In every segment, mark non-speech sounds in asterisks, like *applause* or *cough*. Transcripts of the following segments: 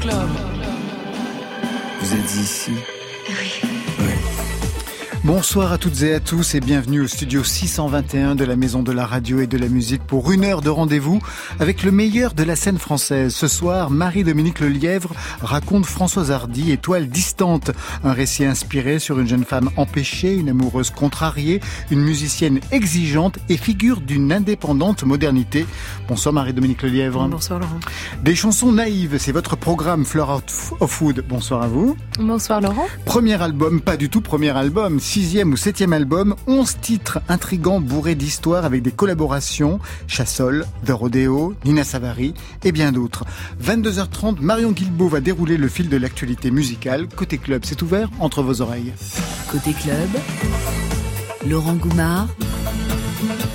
Club. Vous êtes ici Oui. Bonsoir à toutes et à tous et bienvenue au studio 621 de la Maison de la Radio et de la Musique pour une heure de rendez-vous avec le meilleur de la scène française. Ce soir, Marie-Dominique Lelièvre raconte Françoise Hardy, Étoile distante, un récit inspiré sur une jeune femme empêchée, une amoureuse contrariée, une musicienne exigeante et figure d'une indépendante modernité. Bonsoir Marie-Dominique Lelièvre. Bonsoir Laurent. Des chansons naïves, c'est votre programme Fleur of Food. Bonsoir à vous. Bonsoir Laurent. Premier album, pas du tout premier album, sixième ou septième album, onze titres intrigants bourrés d'histoires avec des collaborations, Chassol, The Rodeo, Nina Savary et bien d'autres. 22h30, Marion Guilbeault va dérouler le fil de l'actualité musicale. Côté club, c'est ouvert entre vos oreilles. Côté club, Laurent Goumard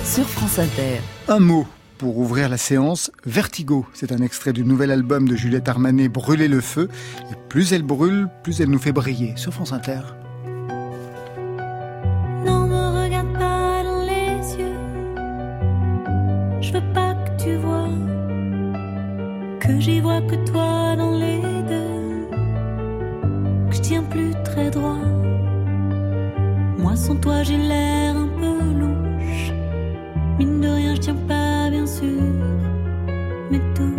sur France Inter. Un mot pour ouvrir la séance, Vertigo. C'est un extrait du nouvel album de Juliette Armanet, Brûler le feu. Et plus elle brûle, plus elle nous fait briller. Sur France Inter. Que j'y vois que toi dans les deux. Que je tiens plus très droit. Moi sans toi j'ai l'air un peu louche. Mine de rien, je tiens pas bien sûr mes touches.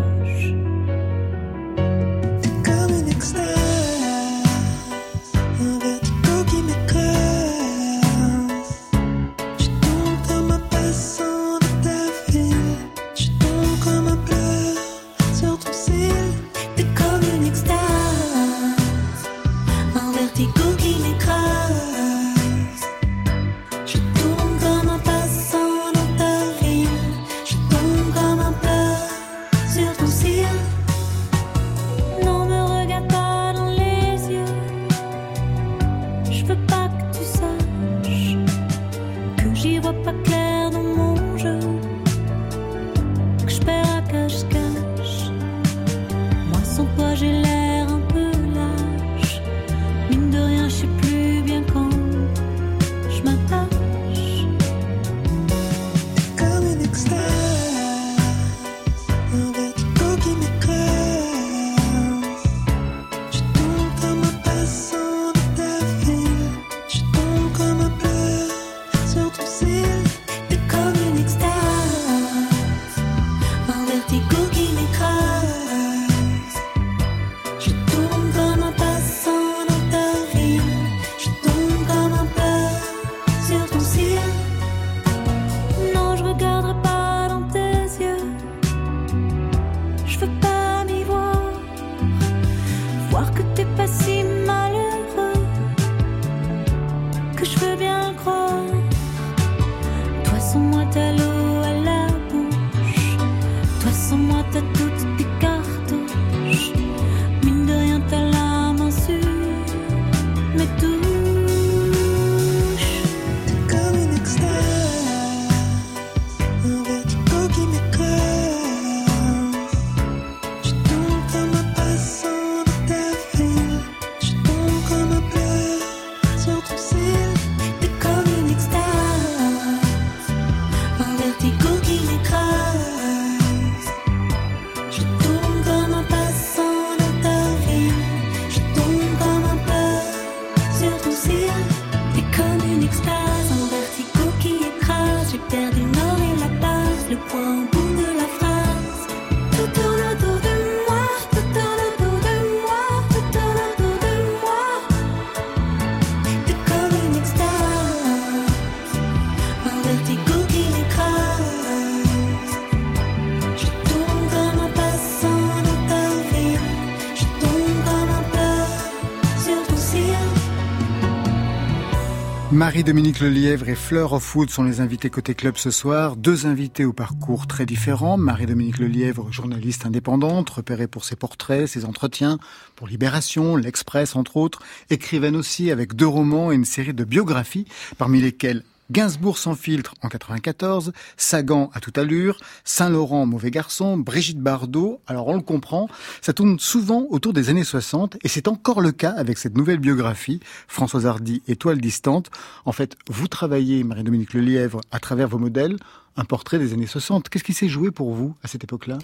Marie-Dominique Lelièvre et Fleur of Wood sont les invités côté club ce soir. Deux invités au parcours très différents. Marie-Dominique Lelièvre, journaliste indépendante, repérée pour ses portraits, ses entretiens, pour Libération, L'Express entre autres. Écrivaine aussi avec deux romans et une série de biographies, parmi lesquelles Gainsbourg sans filtre en 94, Sagan à toute allure, Saint-Laurent mauvais garçon, Brigitte Bardot, alors on le comprend, ça tourne souvent autour des années 60 et c'est encore le cas avec cette nouvelle biographie, Françoise Hardy, Étoile distante. En fait, vous travaillez, Marie-Dominique Lelièvre, à travers vos modèles, un portrait des années 60. Qu'est-ce qui s'est joué pour vous à cette époque-là?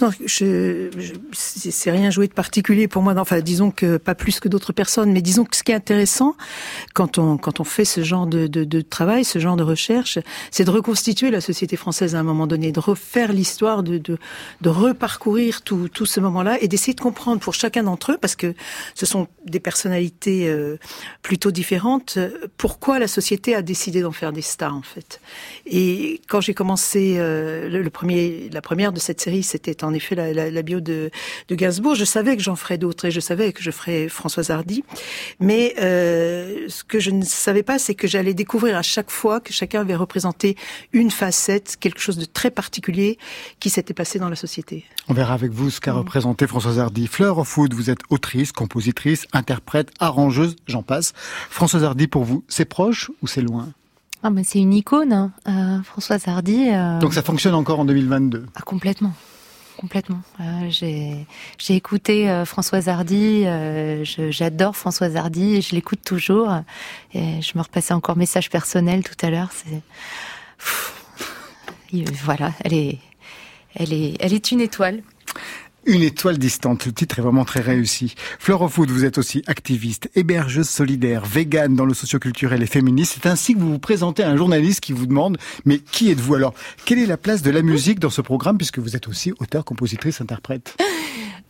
Non, je, je c'est rien joué de particulier pour moi. Enfin, disons que pas plus que d'autres personnes, mais disons que ce qui est intéressant quand on quand on fait ce genre de, de, de travail, ce genre de recherche, c'est de reconstituer la société française à un moment donné, de refaire l'histoire, de, de de reparcourir tout tout ce moment-là et d'essayer de comprendre pour chacun d'entre eux, parce que ce sont des personnalités euh, plutôt différentes, euh, pourquoi la société a décidé d'en faire des stars en fait. Et quand j'ai commencé euh, le, le premier, la première de cette série, c'était en effet la, la, la bio de, de Gainsbourg. Je savais que j'en ferais d'autres et je savais que je ferais Françoise Hardy. Mais euh, ce que je ne savais pas, c'est que j'allais découvrir à chaque fois que chacun avait représenté une facette, quelque chose de très particulier qui s'était passé dans la société. On verra avec vous ce qu'a représenté Françoise Hardy. Fleur of Food, vous êtes autrice, compositrice, interprète, arrangeuse, j'en passe. Françoise Hardy, pour vous, c'est proche ou c'est loin? Ah, mais c'est une icône, hein. Euh, Françoise Hardy. euh, Donc ça fonctionne encore en 2022 ah, complètement. Complètement. Euh, j'ai écouté Françoise Hardy, j'adore Françoise Hardy et je l'écoute toujours. Et je me repassais encore message personnel tout à l'heure. Voilà, elle est, elle est, elle est une étoile. Une étoile distante, le titre est vraiment très réussi. Fleur of Food, vous êtes aussi activiste, hébergeuse solidaire, végane dans le socioculturel et féministe. C'est ainsi que vous vous présentez à un journaliste qui vous demande, mais qui êtes-vous? Alors Quelle est la place de la musique dans ce programme puisque vous êtes aussi auteur, compositrice, interprète? *laughs*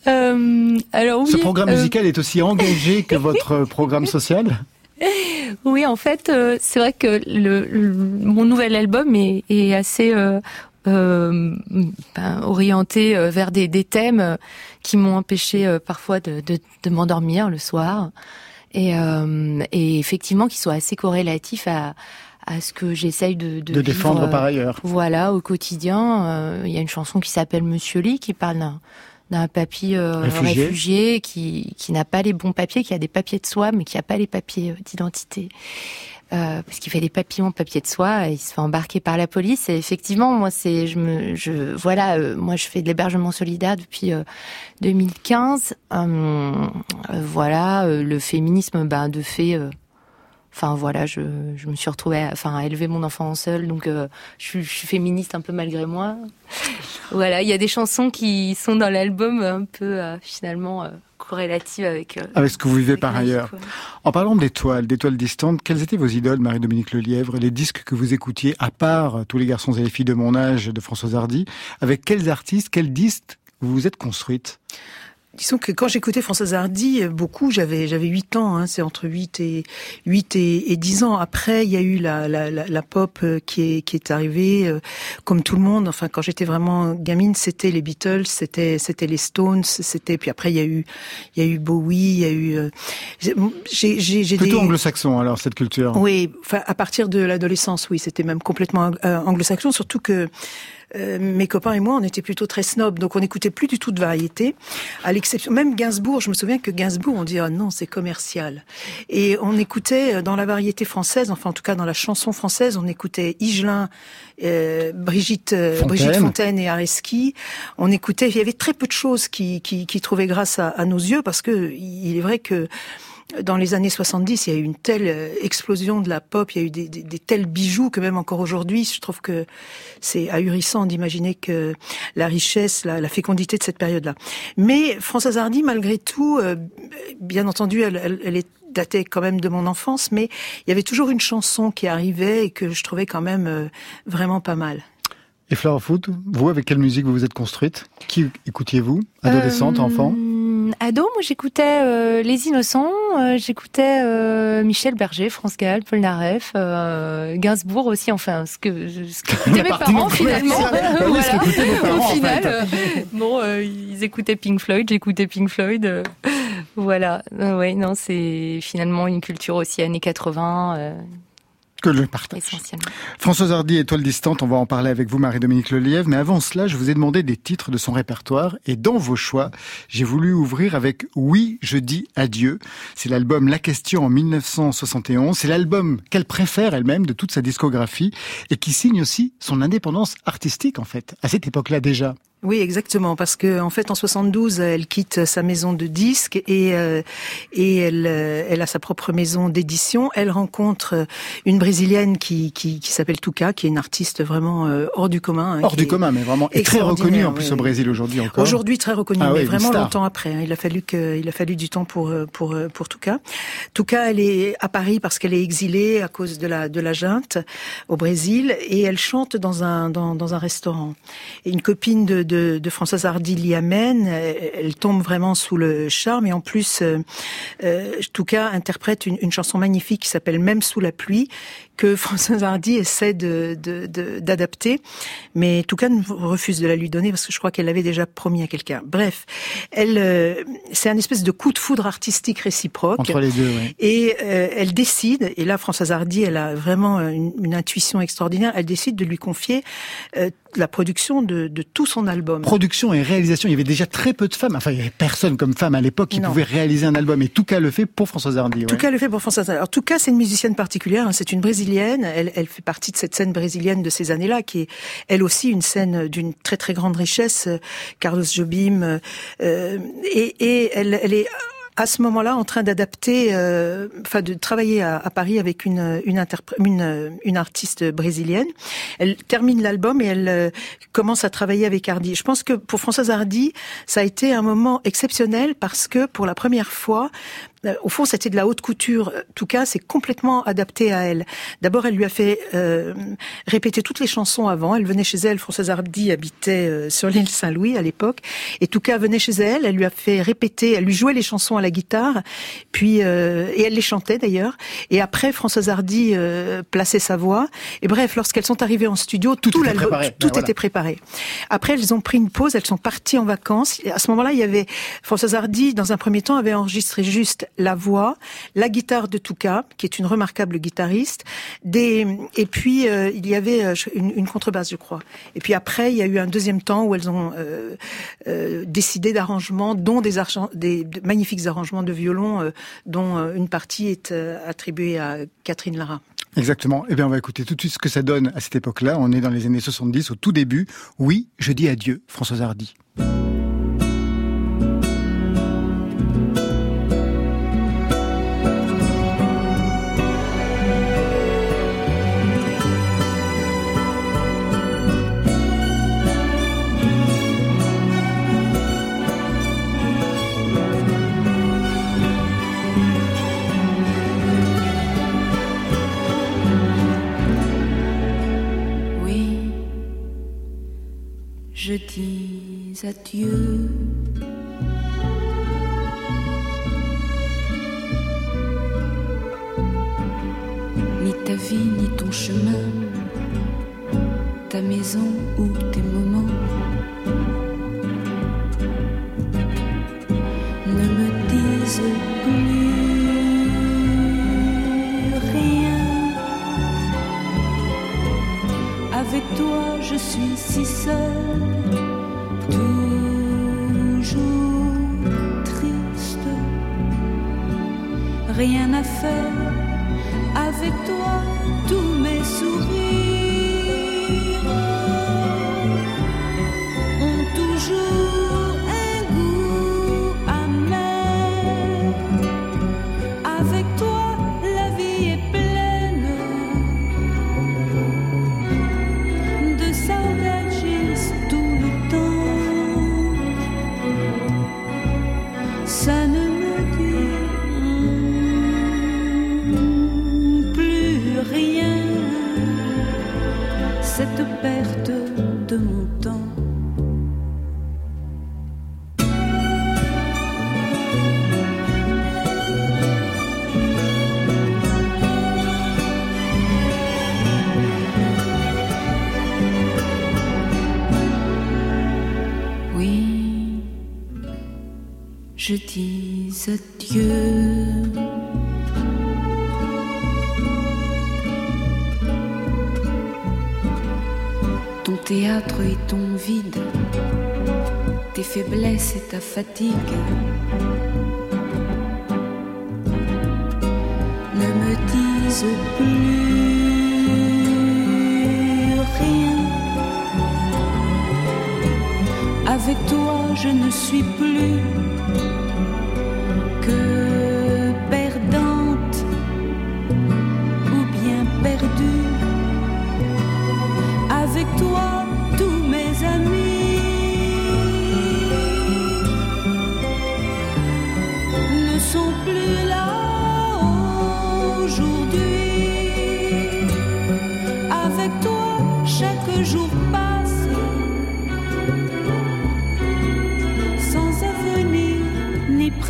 Euh, alors oui. Ce programme euh, musical est aussi engagé que *laughs* votre programme social? Oui, en fait, euh, c'est vrai que le, le- mon nouvel album est, est assez euh, euh, ben, orienté euh, vers des, des thèmes euh, qui m'ont empêché euh, parfois de, de, de m'endormir le soir, et, euh, et effectivement qui sont assez corrélatifs à, à ce que j'essaye de, de, de défendre vivre, par ailleurs. Voilà, au quotidien, euh, il y a une chanson qui s'appelle Monsieur Lee qui parle d'un d'un papy euh, Réfugié. réfugié. qui qui n'a pas les bons papiers, qui a des papiers de soie mais qui a pas les papiers d'identité. Euh, parce qu'il fait des papillons papiers de soie, il se fait embarquer par la police. Et effectivement, moi, c'est, je me, je, voilà, euh, moi, je fais de l'hébergement solidaire depuis euh, 2015. Euh, euh, voilà, le féminisme, ben, de fait, Enfin voilà, je, je me suis retrouvée, à, enfin à élever mon enfant seul, donc euh, je, suis- je suis féministe un peu malgré moi. *laughs* Voilà, il y a des chansons qui sont dans l'album un peu euh, finalement euh, corrélatives avec. euh, Avec ce que vous vivez par ailleurs. quoi. En parlant d'étoiles, d'étoiles distantes, quelles étaient vos idoles, Marie-Dominique Lelièvre, les disques que vous écoutiez, à part tous les garçons et les filles de mon âge de Françoise Hardy, avec quels artistes, quels disques vous vous êtes construites? Disons que quand j'écoutais Françoise Hardy, euh, beaucoup, j'avais j'avais 8 ans, hein, c'est entre 8 et 8 et, et 10 ans. Après, il y a eu la, la, la, la pop euh, qui est qui est arrivée euh, comme tout le monde. Enfin, quand j'étais vraiment gamine, c'était les Beatles, c'était c'était les Stones, c'était puis après il y a eu il y a eu Bowie, il y a eu euh, j'ai j'ai Plutôt des anglo-saxon alors cette culture. oui, enfin à partir de l'adolescence, oui, c'était même complètement anglo-saxon, surtout que euh, mes copains et moi, on était plutôt très snob, donc on n'écoutait plus du tout de variété, à l'exception même Gainsbourg. Je me souviens que Gainsbourg, on dit ah non, c'est commercial, et on écoutait euh, dans la variété française, enfin en tout cas dans la chanson française, on écoutait Higelin, euh, Brigitte, euh, Fontaine. Brigitte Fontaine et Areski. On écoutait, il y avait très peu de choses qui qui, qui trouvaient grâce à, à nos yeux, parce que il est vrai que dans les années 70, il y a eu une telle euh, explosion de la pop, il y a eu des, des, des tels bijoux que même encore aujourd'hui, je trouve que c'est ahurissant d'imaginer que la richesse, la, la fécondité de cette période-là. Mais Françoise Hardy, malgré tout, euh, bien entendu, elle, elle, elle est datée quand même de mon enfance, mais il y avait toujours une chanson qui arrivait et que je trouvais quand même euh, vraiment pas mal. Et Fleur Foot, vous, avec quelle musique vous vous êtes construite? Qui écoutiez-vous? Adolescente, Euh, enfant? Ado, moi j'écoutais euh, Les Innocents, euh, j'écoutais euh, Michel Berger, France Gall, Paul Naref, euh, Gainsbourg aussi, enfin ce que ce *laughs* *laughs* qu'écoutaient mes parents finalement. vos parents, Au en final, euh, bon, euh, ils écoutaient Pink Floyd, j'écoutais Pink Floyd. voilà, ouais, non, c'est finalement une culture aussi années 80 euh, Que je partage. essentiellement. Françoise Hardy, étoile distante, on va en parler avec vous, Marie-Dominique Lelièvre. Mais avant cela, je vous ai demandé des titres de son répertoire. Et dans vos choix, j'ai voulu ouvrir avec Oui, je dis adieu. C'est l'album La Question en 1971. C'est l'album qu'elle préfère elle-même de toute sa discographie et qui signe aussi son indépendance artistique, en fait, à cette époque-là déjà. Oui, exactement, parce que en fait, en 72, elle quitte sa maison de disques et euh, et elle euh, elle a sa propre maison d'édition. Elle rencontre une brésilienne qui qui, qui s'appelle Tuca, qui est une artiste vraiment euh, hors du commun. hein, Hors du commun, mais vraiment et très extraordinaire, reconnu en plus oui, au. Brésil aujourd'hui encore. Aujourd'hui très reconnu, Ah mais oui, vraiment longtemps après. hein. Il a fallu que, il a fallu du temps pour euh, pour euh, pour Touka. Touka, elle est à Paris parce qu'elle est exilée à cause de la de la junte au Brésil et elle chante dans un dans, dans un restaurant. Et une copine de de, de Françoise Hardy l'y amène. Elle, tombe vraiment sous le charme et en plus, euh, euh, Touka interprète une, une chanson magnifique qui s'appelle Même sous la pluie que *laughs* Françoise Hardy essaie de de- de- d'adapter, mais Touka refuse de la lui donner parce que je crois qu'elle l'avait déjà promis à quelqu'un. Bref, elle, euh, c'est un espèce de coup de foudre artistique réciproque. entre les deux. ouais. Et euh, elle décide, et là Françoise Hardy, elle a vraiment une, une intuition extraordinaire, elle décide de lui confier euh, la production de, de tout son album. Production et réalisation, il y avait déjà très peu de femmes. Enfin, il y avait personne comme femme à l'époque qui Non. pouvait réaliser un album. Et tout cas le fait pour Françoise Hardy. Ouais. cas, le fait pour Françoise. Alors, en tout cas, c'est une musicienne particulière. hein, C'est une brésilienne. Elle, elle fait partie de cette scène brésilienne de ces années-là, qui est elle aussi une scène d'une très très grande richesse. euh, Carlos Jobim, euh, et, et elle, elle est à ce moment-là en train d'adapter, euh, enfin de travailler à, Paris avec une une, une une artiste brésilienne. Elle termine l'album et elle euh, commence à travailler avec Hardy. Je pense que pour Françoise Hardy, ça a été un moment exceptionnel parce que pour la première fois, au fond, c'était de la haute couture. En tout cas, c'est complètement adapté à elle. D'abord, elle lui a fait euh, répéter toutes les chansons avant. Elle venait chez elle. Françoise Hardy habitait euh, sur l'île Saint-Louis à l'époque. Et Touka venait chez elle. Elle lui a fait répéter. Elle lui jouait les chansons à la guitare. Puis euh, et elle les chantait d'ailleurs. Et après, Françoise Hardy euh, plaçait sa voix. Et bref, lorsqu'elles sont arrivées en studio, Tout tout, était préparé. tout Ben voilà. était préparé. Après, elles ont pris une pause. Elles sont parties en vacances. Et à ce moment-là, il y avait Françoise Hardy, dans un premier temps, avait enregistré juste la voix, la guitare de Touka, qui est une remarquable guitariste, et puis euh, il y avait euh, une, contrebasse, je crois. Et puis après, il y a eu un deuxième temps où elles ont euh, décidé d'arrangements, dont des, magnifiques arrangements de violon, dont une partie est attribuée à Catherine Lara. Exactement. Eh bien, on va écouter tout de suite ce que ça donne à cette époque-là. On est dans les années 70, au tout début. Oui, je dis adieu, Françoise Hardy. Ni ta vie, ni ton chemin, ta maison ou tes moments. Ne me disent plus rien. Avec toi, je suis si seule, Rien à faire je dis adieu. Ton théâtre et ton vide, tes faiblesses et ta fatigue.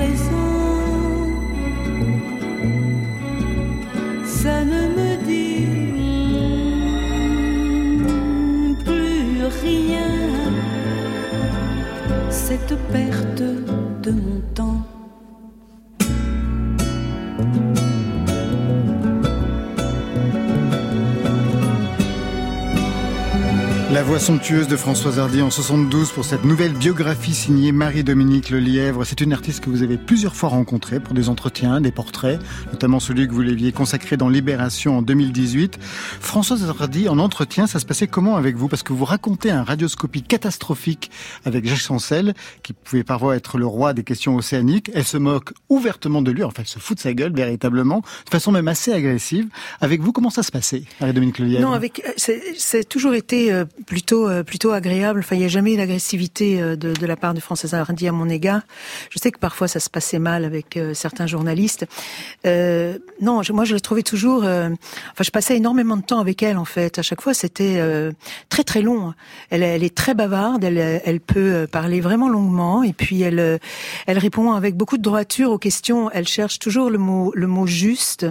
Ni présent. Somptueuse de Françoise Hardy en 72 pour cette nouvelle biographie signée Marie-Dominique Lelièvre. C'est une artiste que vous avez plusieurs fois rencontrée pour des entretiens, des portraits, notamment celui que vous l'aviez consacré dans Libération en 2018. Françoise Hardy, en entretien, ça se passait comment avec vous? Parce que vous racontez un radioscopie catastrophique avec Jacques Chancel, qui pouvait parfois être le roi des questions océaniques. Elle se moque ouvertement de lui, enfin elle se fout de sa gueule véritablement, de façon même assez agressive. Avec vous, comment ça se passait, Marie-Dominique Lelièvre? Non, avec euh, c'est toujours été euh, plutôt euh, plutôt agréable. Enfin, il n'y a jamais eu d'agressivité euh, de, de la part de Françoise Hardy à mon égard. Je sais que parfois ça se passait mal avec euh, certains journalistes. Euh, non, je- moi je l'ai trouvée toujours. euh, enfin, je passais énormément de temps avec elle en fait. À chaque fois, c'était euh, très très long. Elle, elle est très bavarde. Elle, elle peut parler vraiment longuement et puis elle elle répond avec beaucoup de droiture aux questions. Elle cherche toujours le mot le mot juste.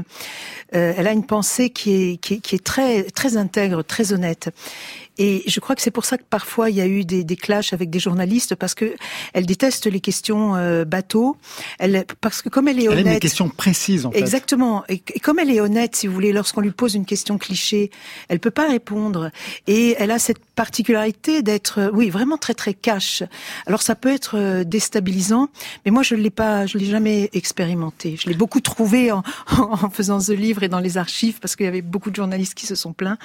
Elle a une pensée qui est, qui est, qui est très, très intègre, très honnête. Et je crois que c'est pour ça que parfois il y a eu des, des clashs avec des journalistes parce que elle déteste les questions euh, bateaux. Elle, parce que comme elle est Elle honnête. a des questions précises, en fait. Exactement. Et, et comme elle est honnête, si vous voulez, lorsqu'on lui pose une question cliché, elle peut pas répondre. Et elle a cette particularité d'être, euh, oui, vraiment très très cash. Alors ça peut être euh, déstabilisant, mais moi je l'ai pas, je l'ai jamais expérimenté. Je l'ai beaucoup trouvé en, *laughs* en faisant ce livre et dans les archives parce qu'il y avait beaucoup de journalistes qui se sont plaints,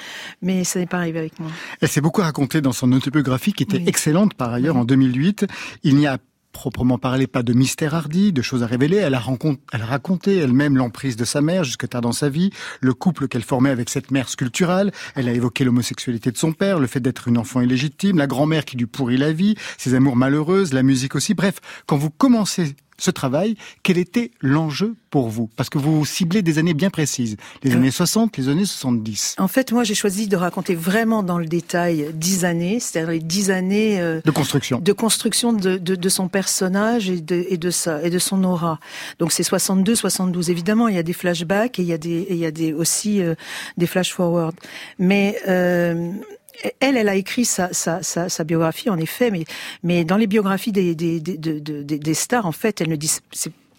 mais ça n'est pas arrivé avec moi. Elle s'est beaucoup racontée dans son autobiographie, qui était Oui. excellente par ailleurs en 2008. Il n'y a proprement parlé pas de mystère hardi, de choses à révéler. Elle a, elle a raconté elle-même l'emprise de sa mère jusque tard dans sa vie, le couple qu'elle formait avec cette mère sculpturale. Elle a évoqué l'homosexualité de son père, le fait d'être une enfant illégitime, la grand-mère qui lui pourrit la vie, ses amours malheureuses, la musique aussi. Bref, quand vous commencez ce travail, quel était l'enjeu pour vous? Parce que vous ciblez des années bien précises, les Euh. années 60, les années 70. En fait, moi j'ai choisi de raconter vraiment dans le détail dix années, c'est-à-dire les dix années euh, De construction. de construction de, de, de son personnage et de, et de sa et de son aura. Donc c'est 62, 72. Évidemment, il y a des flashbacks et il y a des et il y a des aussi euh, des flash forward. Mais euh, elle, elle a écrit sa, sa, biographie en effet, mais dans les biographies des des des, de- de- des, des stars, en fait, elles ne disent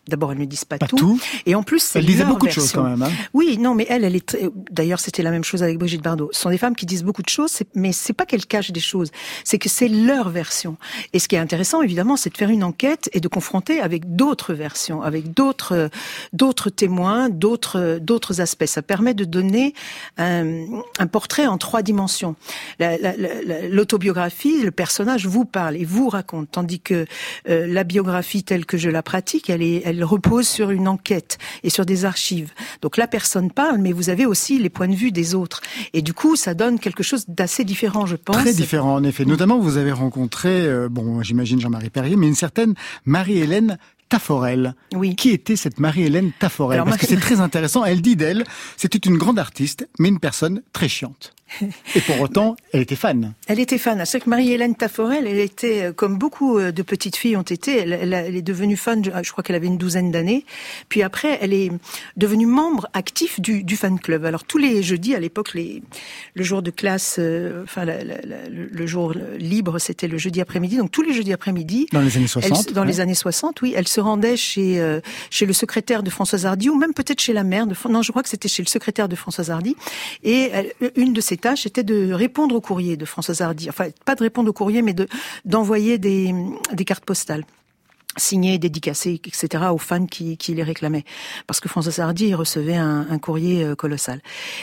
D'abord, elles ne disent pas, Pas tout. Et en plus, c'est Elle disait beaucoup de choses quand même. Hein. Oui, non, mais elle, elle est. très- D'ailleurs, c'était la même chose avec Brigitte Bardot. Ce sont des femmes qui disent beaucoup de choses, mais c'est pas qu'elles cachent des choses, c'est que c'est leur version. Et ce qui est intéressant, évidemment, c'est de faire une enquête et de confronter avec d'autres versions, avec d'autres euh, d'autres témoins, d'autres euh, d'autres aspects. Ça permet de donner un, un portrait en trois dimensions. La- la- la- la- L'autobiographie, le personnage vous parle et vous raconte, tandis que euh, la biographie telle que je la pratique, elle est, elle repose sur une enquête et sur des archives. Donc la personne parle, mais vous avez aussi les points de vue des autres. Et du coup, ça donne quelque chose d'assez différent, je pense. Très différent en effet. Notamment, vous avez rencontré, euh, bon, j'imagine Jean-Marie Perrier, mais une certaine Marie-Hélène Taforel. Oui. Qui était cette Marie-Hélène Taforel? Alors, Parce que c'est très intéressant. Elle dit d'elle, c'était une grande artiste, mais une personne très chiante. Et pour autant, elle était fan. Elle était fan. C'est que Marie-Hélène Taforel, elle était, euh, comme beaucoup euh, de petites filles ont été, elle, elle a- elle est devenue fan, je, crois qu'elle avait une douzaine d'années. Puis après, elle est devenue membre actif du, du fan club. Alors tous les jeudis, à l'époque, les, le jour de classe, euh, enfin la- la- la- le, jour libre, c'était le jeudi après-midi. Donc tous les jeudis après-midi, Dans les années elle 60. se- dans les années 60, oui, elle se rendait chez euh, chez le secrétaire de Françoise Hardy ou même peut-être chez la mère de non, je crois que c'était chez le secrétaire de Françoise Hardy et une de ses tâches était de répondre au courrier de Françoise Hardy. Enfin, pas de répondre au courrier mais de d'envoyer des des cartes postales. Signés, dédicacés, etc. aux fans qui, qui les réclamaient. Parce que Françoise Hardy recevait un, un courrier euh, colossal.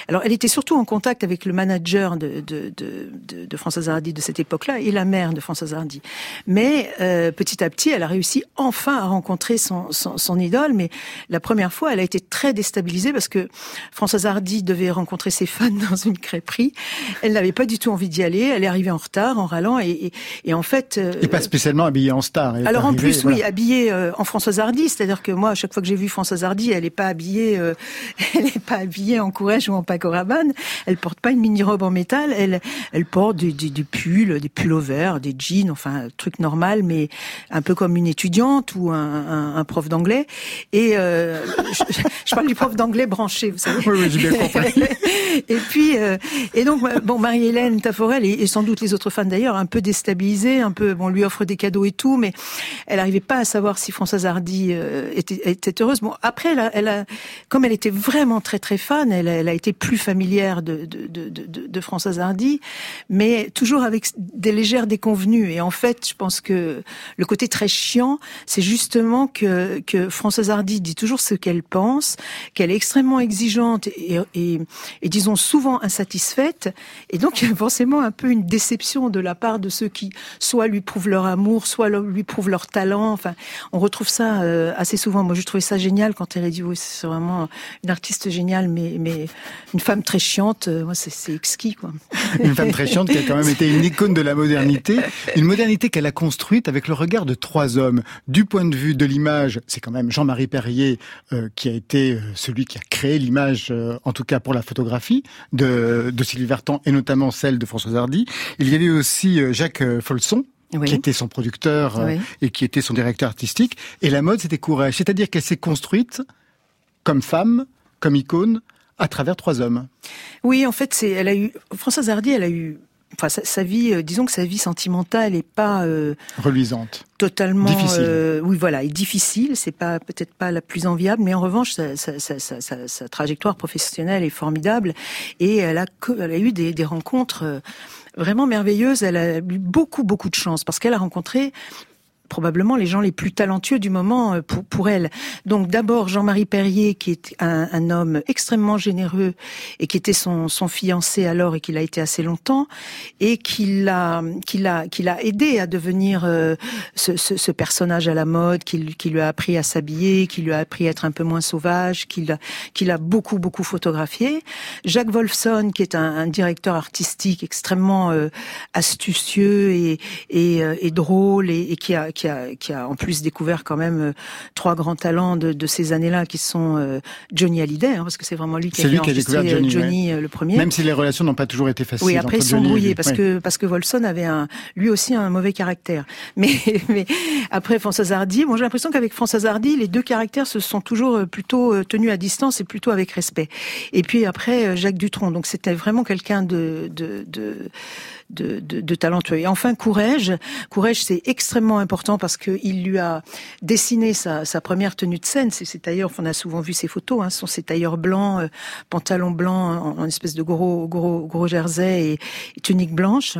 Alors elle était surtout en contact avec le manager de, de, de, de, de Françoise Hardy de cette époque-là et la mère de Françoise Hardy. Mais euh, petit à petit, elle a réussi enfin à rencontrer son, son, son idole. Mais la première fois, elle a été très déstabilisée parce que Françoise Hardy devait rencontrer ses fans *laughs* dans une crêperie. Elle n'avait pas du tout envie d'y aller. Elle est arrivée en retard, en râlant. Et, et, et en fait... euh, Et pas spécialement habillée en star. Elle alors en plus, voilà. oui, habillée euh, en Françoise Hardy, c'est-à-dire que moi, à chaque fois que j'ai vu Françoise Hardy, elle n'est pas habillée, euh, *laughs* elle est pas habillée en courage ou en Paco Rabanne. Elle porte pas une mini robe en métal. Elle, elle porte des, des, des pulls, des pullovers, des jeans, enfin truc normal, mais un peu comme une étudiante ou un, un, un prof d'anglais. Et euh, *laughs* je, je parle du prof d'anglais branché, vous savez. Oui, oui, j'ai bien compris. *laughs* et puis, euh, et donc, bon, Marie-Hélène Taforel et, et sans doute les autres fans d'ailleurs, un peu déstabilisée, un peu, bon, on lui offre des cadeaux et tout, mais elle n'arrivait pas à savoir si Françoise Hardy euh, était, heureuse. Bon, après, elle comme elle était vraiment très très fan, elle, a- été plus familière de, de, de, Françoise Hardy, mais toujours avec des légères déconvenues. Et en fait, je pense que le côté très chiant, c'est justement que, que Françoise Hardy dit toujours ce qu'elle pense, qu'elle est extrêmement exigeante et, disons souvent insatisfaite. Et donc, forcément un peu une déception de la part de ceux qui soit lui prouvent leur amour, soit lui prouvent leur talent. Enfin, on retrouve ça euh, assez souvent. Moi, je trouvais ça génial quand elle a dit, oui, c'est vraiment une artiste géniale, mais, mais une femme très chiante. euh, Moi, c'est c'est exquis, quoi. *laughs* Une femme très chiante qui a quand même été une icône de la modernité. Une modernité qu'elle a construite avec le regard de trois hommes. Du point de vue de l'image, c'est quand même Jean-Marie Perrier euh, qui a été euh, celui qui a créé l'image, euh, en tout cas pour la photographie, de, de Sylvie Vartan et notamment celle de Françoise Hardy. Il y avait aussi euh, Jacques Folson. Oui. qui était son producteur euh, Oui. et qui était son directeur artistique. Et la mode, c'était courage. C'est-à-dire qu'elle s'est construite comme femme, comme icône, à travers trois hommes. Oui, en fait, c'est, elle a eu, Françoise Hardy, elle a eu, enfin, sa, sa vie, euh, disons que sa vie sentimentale est pas euh, Reluisante. totalement, Difficile. euh, oui, voilà, est difficile. C'est pas peut-être pas la plus enviable, mais en revanche, sa, trajectoire professionnelle est formidable et elle a, que- elle a eu des, des rencontres vraiment merveilleuses. Elle a eu beaucoup, beaucoup de chance parce qu'elle a rencontré probablement les gens les plus talentueux du moment euh, pour, pour elle. Donc d'abord Jean-Marie Perrier, qui est un, un homme extrêmement généreux et qui était son, son fiancé alors et qui l'a été assez longtemps, et qui l'a qui l'a qui l'a aidé à devenir euh, ce, ce, ce personnage à la mode, qui, qui lui a appris à s'habiller, qui lui a appris à être un peu moins sauvage, qui l'a qui l'a beaucoup beaucoup photographié. Jacques Wolfson, qui est un, un directeur artistique extrêmement euh, astucieux et et, euh, et drôle et, et qui a a qui a en plus découvert quand même euh, trois grands talents de, de ces années-là qui sont euh, Johnny Hallyday hein, parce que c'est vraiment lui qui C'est a, lui qui a découvert euh, Johnny, euh, le premier. Même si les relations n'ont pas toujours été faciles. Oui, après ils sont Johnny brouillés parce Oui. que parce que Volson avait un lui aussi un mauvais caractère. *laughs* Mais mais après Françoise Hardy, bon j'ai l'impression qu'avec Françoise Hardy, les deux caractères se sont toujours plutôt tenus à distance et plutôt avec respect. Et puis après Jacques Dutronc, donc c'était vraiment quelqu'un de de, de de, de, de talentueux. Et enfin, Courrèges. Courrèges, c'est extrêmement important parce que il lui a dessiné sa, sa première tenue de scène. C'est ses tailleurs, on a souvent vu ses photos, hein, ce sont ses tailleurs blancs, euh, pantalon blanc en, espèce de gros, gros, gros jersey et tunique blanche.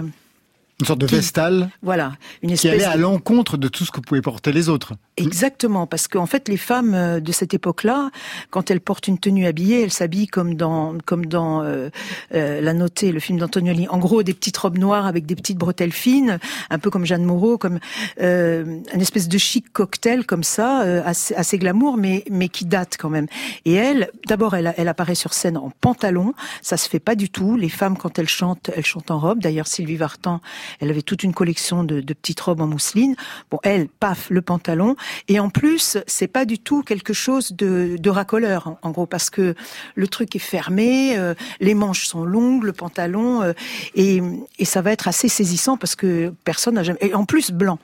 Une sorte de qui- vestale Voilà, une qui allait à l'encontre de tout ce que pouvaient porter les autres. Exactement, parce qu'en fait, les femmes euh, de cette époque-là, quand elles portent une tenue habillée, elles s'habillent comme dans comme dans euh, euh, La Notée, le film d'Antonioli. En gros, des petites robes noires avec des petites bretelles fines, un peu comme Jeanne Moreau, comme euh, une espèce de chic cocktail comme ça, assez, assez glamour, mais mais qui date quand même. Et elle, d'abord, elle, elle apparaît sur scène en pantalon. Ça se fait pas du tout. Les femmes, quand elles chantent, elles chantent en robe. D'ailleurs, Sylvie Vartan, elle avait toute une collection de, petites robes en mousseline. Bon, elle, paf, le pantalon. Et en plus, c'est pas du tout quelque chose de, de racoleur, en, gros, parce que le truc est fermé, euh, les manches sont longues, le pantalon, euh, et, ça va être assez saisissant parce que personne n'a jamais, et en plus blanc,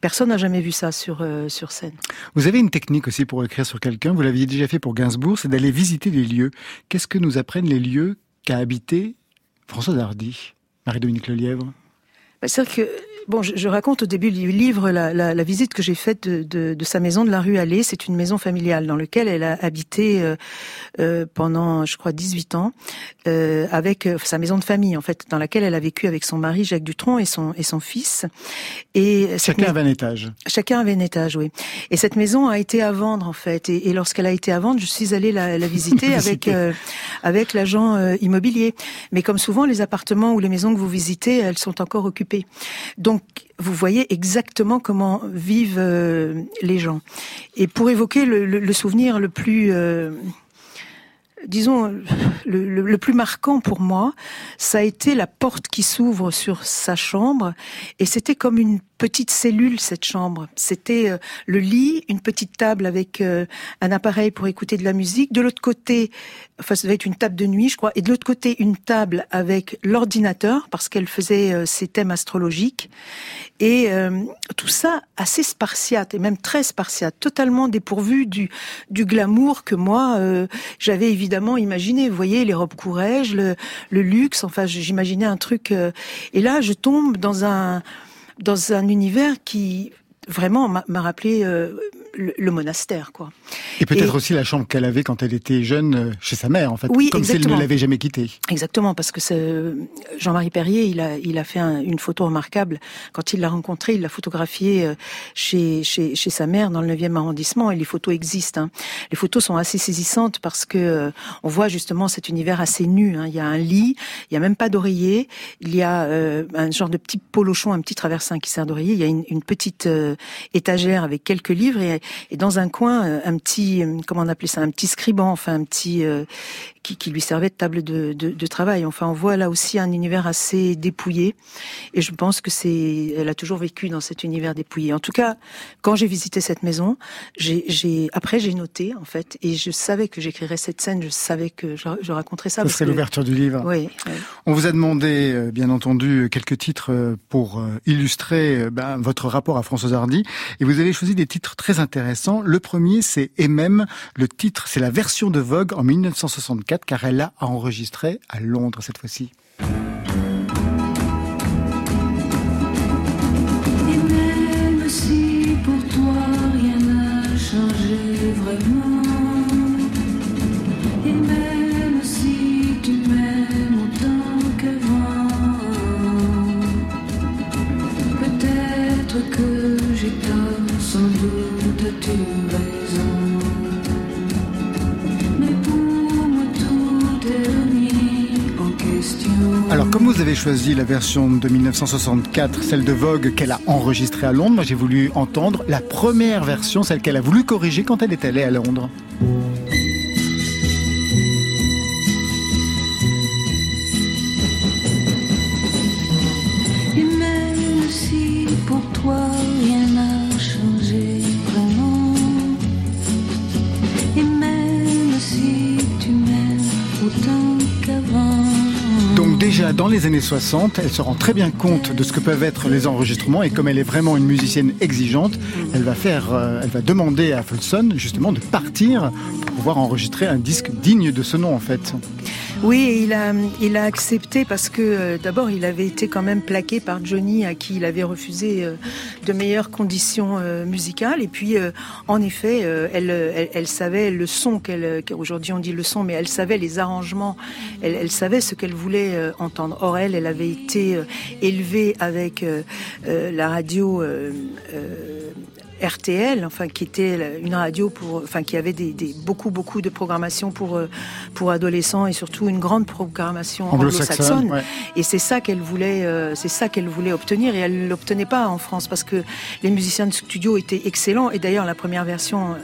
personne n'a jamais vu ça sur euh, sur scène. Vous avez une technique aussi pour écrire sur quelqu'un, vous l'aviez déjà fait pour Gainsbourg, c'est d'aller visiter les lieux. Qu'est-ce que nous apprennent les lieux qu'a habité François Hardy Marie-Dominique Lelièvre? C'est-à-dire que bon, je, je raconte au début du livre la, la, la visite que j'ai faite de, de, de sa maison de la rue Allée. C'est une maison familiale dans laquelle elle a habité euh, euh, pendant, je crois, 18 ans, euh, avec euh, sa maison de famille en fait, dans laquelle elle a vécu avec son mari Jacques Dutronc et son et son fils. Et Chacun avait un étage. Chacun avait un étage, oui. Et cette maison a été à vendre en fait. Et, et lorsqu'elle a été à vendre, je suis allée la, la visiter *laughs* avec euh, avec l'agent euh, immobilier. Mais comme souvent, les appartements ou les maisons que vous visitez, elles sont encore occupées. Donc vous voyez exactement comment vivent euh, les gens. Et pour évoquer le, souvenir le plus euh, disons, le- le plus marquant pour moi, ça a été la porte qui s'ouvre sur sa chambre, et c'était comme une petite cellule cette chambre. C'était euh, le lit, une petite table avec euh, un appareil pour écouter de la musique. De l'autre côté, enfin ça devait être une table de nuit, je crois, et de l'autre côté une table avec l'ordinateur parce qu'elle faisait euh, ses thèmes astrologiques. Et euh, tout ça assez spartiate et même très spartiate, totalement dépourvu du du glamour que moi euh, j'avais évidemment imaginé. Vous voyez les robes courrèges, le, le luxe. Enfin, j'imaginais un truc. euh, et là, je tombe dans un dans un univers qui vraiment m'a rappelé euh, le, le monastère, quoi. Et peut-être aussi la chambre qu'elle avait quand elle était jeune euh, chez sa mère, en fait. Oui, comme si elle exactement. ne l'avait jamais quittée. Exactement, parce que Jean-Marie Perrier, il a, il a fait un- une photo remarquable. Quand il l'a rencontré, il l'a photographié euh, chez, chez, chez sa mère dans le 9e arrondissement, et les photos existent. hein. Les photos sont assez saisissantes parce que euh, on voit justement cet univers assez nu. hein. Il y a un lit, il y a même pas d'oreiller, il y a euh, un genre de petit polochon, un petit traversin qui sert d'oreiller. Il y a une, une petite euh, étagère avec quelques livres et, et dans un coin euh, un petit, euh, comment on appelait ça, un petit scriban, enfin un petit euh, qui, qui lui servait de table de, de, de travail. Enfin, on voit là aussi un univers assez dépouillé, et je pense que c'est, elle a toujours vécu dans cet univers dépouillé. En tout cas, quand j'ai visité cette maison, j'ai, après j'ai noté en fait, et je savais que j'écrirais cette scène, je savais que je, je raconterais ça. Serait que- l'ouverture du livre. Oui, oui. On vous a demandé, euh, bien entendu, quelques titres euh, pour euh, illustrer ben, votre rapport à Françoise Hardy. Et vous avez choisi des titres très intéressants. Le premier, c'est Et même. Le titre, c'est la version de Vogue en 1964, car elle l'a enregistré à Londres cette fois-ci. Et même si pour toi rien n'a changé vraiment, et même si tu m'aimes autant qu'avant, peut-être que tort, sans doute as-tu raison. Comme vous avez choisi la version de 1964, celle de Vogue qu'elle a enregistrée à Londres, moi j'ai voulu entendre la première version, celle qu'elle a voulu corriger quand elle est allée à Londres. Les années 60, elle se rend très bien compte de ce que peuvent être les enregistrements et comme elle est vraiment une musicienne exigeante, elle va faire, euh, elle va demander à Folsom justement de partir pour pouvoir enregistrer un disque digne de ce nom en fait. Oui, il a, il a accepté parce que euh, d'abord il avait été quand même plaqué par Johnny à qui il avait refusé euh, de meilleures conditions euh, musicales. Et puis en effet, elle, elle, elle savait le son qu'elle, qu'aujourd'hui on dit le son, mais elle savait les arrangements. Elle, elle savait ce qu'elle voulait entendre. Or elle, elle avait été élevée avec la radio. RTL, enfin qui était une radio pour, enfin qui avait des, des beaucoup beaucoup de programmation pour euh, pour adolescents et surtout une grande programmation Anglo-saxonne, ouais. Et c'est ça qu'elle voulait, euh, c'est ça qu'elle voulait obtenir et elle l'obtenait pas en France parce que les musiciens de studio étaient excellents et d'ailleurs la première version euh,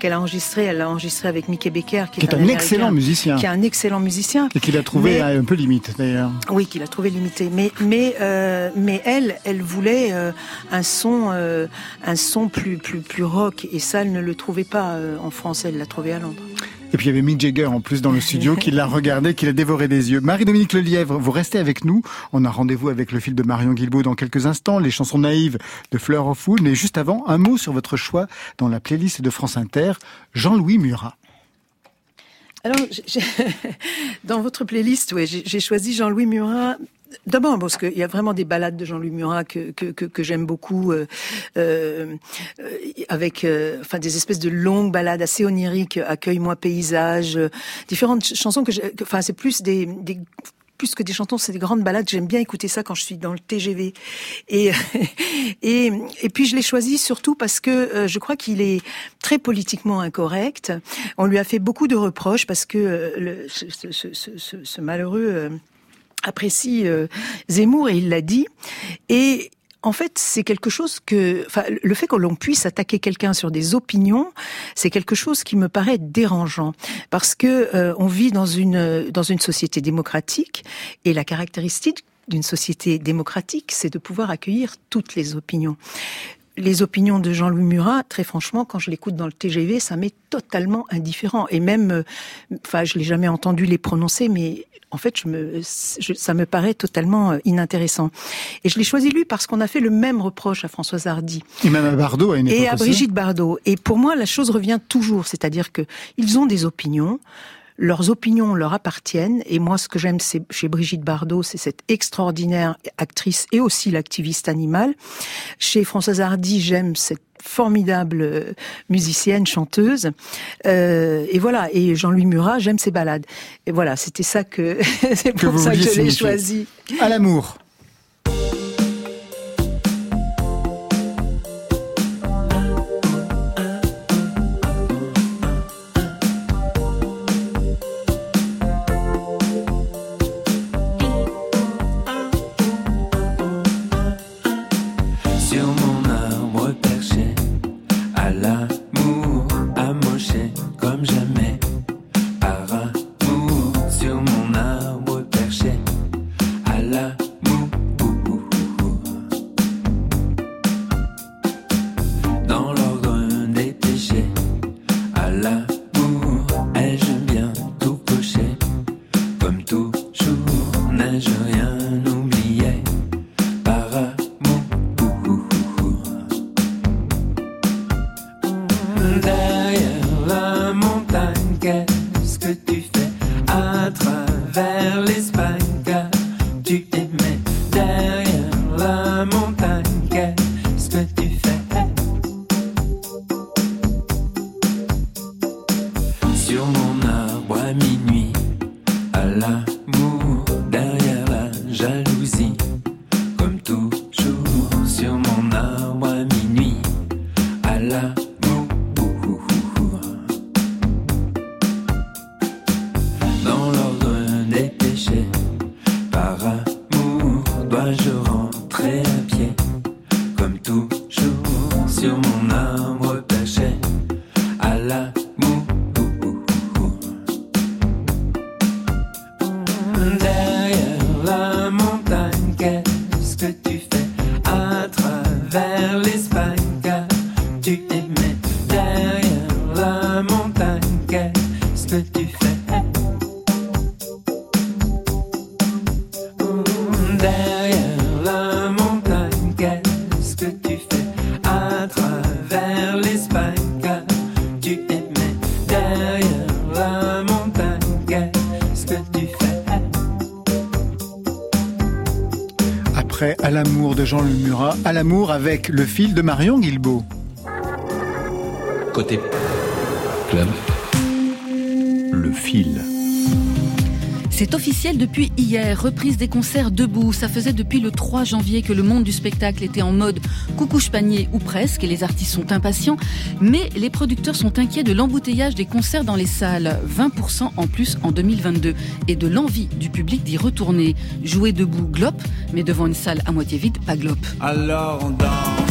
qu'elle a enregistrée, elle l'a enregistrée avec Mickey Becker qui, Qui est un excellent musicien. qui est un excellent musicien. Et qu'il a trouvé Mais- un peu limite d'ailleurs. Oui, qu'il a trouvé limité. Mais mais euh, mais elle, elle voulait euh, un son euh, un son plus plus plus rock et ça elle ne le trouvait pas en France, elle l'a trouvé à Londres. Et puis il y avait Mick Jagger en plus dans le studio qui l'a regardé, qui l'a dévoré des yeux. Marie-Dominique Lelièvre, vous restez avec nous. On a rendez-vous avec le fil de Marion Guilbault dans quelques instants, les chansons naïves de Fleur of Food. Mais juste avant, un mot sur votre choix dans la playlist de France Inter, Jean-Louis Murat. Alors, *laughs* dans votre playlist, ouais, j'ai choisi Jean-Louis Murat D'abord parce qu'il y a vraiment des balades de Jean-Louis Murat que que, que, que j'aime beaucoup, euh, euh, avec euh, enfin des espèces de longues balades assez oniriques, accueille-moi paysage, euh, différentes ch- chansons que, enfin c'est plus des, des plus que des chansons, c'est des grandes balades. J'aime bien écouter ça quand je suis dans le TGV. Et *laughs* et, et puis je l'ai choisi surtout parce que euh, je crois qu'il est très politiquement incorrect. On lui a fait beaucoup de reproches parce que euh, le, ce, ce, ce, ce malheureux euh, apprécie euh, Zemmour et il l'a dit. Et en fait, c'est quelque chose que, enfin, le fait que l'on puisse attaquer quelqu'un sur des opinions, c'est quelque chose qui me paraît dérangeant parce que euh, on vit dans une dans une société démocratique et la caractéristique d'une société démocratique, c'est de pouvoir accueillir toutes les opinions. Les opinions de Jean-Louis Murat, très franchement, quand je l'écoute dans le TGV, ça m'est totalement indifférent. Et même, euh, enfin, je l'ai jamais entendu les prononcer, mais en fait, je me, je- ça me paraît totalement euh, inintéressant. Et je l'ai choisi lui parce qu'on a fait le même reproche à Françoise Hardy Et même à Bardot à une époque et à aussi. Brigitte Bardot. Et pour moi, la chose revient toujours, c'est-à-dire que ils ont des opinions. Leurs opinions leur appartiennent. Et moi, ce que j'aime c'est- chez Brigitte Bardot, c'est cette extraordinaire actrice et aussi l'activiste animale. Chez Françoise Hardy, j'aime cette formidable euh, musicienne, chanteuse. Euh, et voilà. Et Jean-Louis Murat, j'aime ses balades. Et voilà, c'était ça que, *laughs* c'est pour ça que je l'ai choisi. À l'amour. Toujours, sur mon arbre perché, à l'amour. Avec le fil de Marion Guilbault. Côté club, le fil. C'est officiel depuis hier, reprise des concerts debout. Ça faisait depuis le 3 janvier que le monde du spectacle était en mode coucouche panier ou presque, et les artistes sont impatients. Mais les producteurs sont inquiets de l'embouteillage des concerts dans les salles, 20% en plus en 2022, et de l'envie du public d'y retourner. Jouer debout, glop, mais devant une salle à moitié vide, pas glop. Alors on.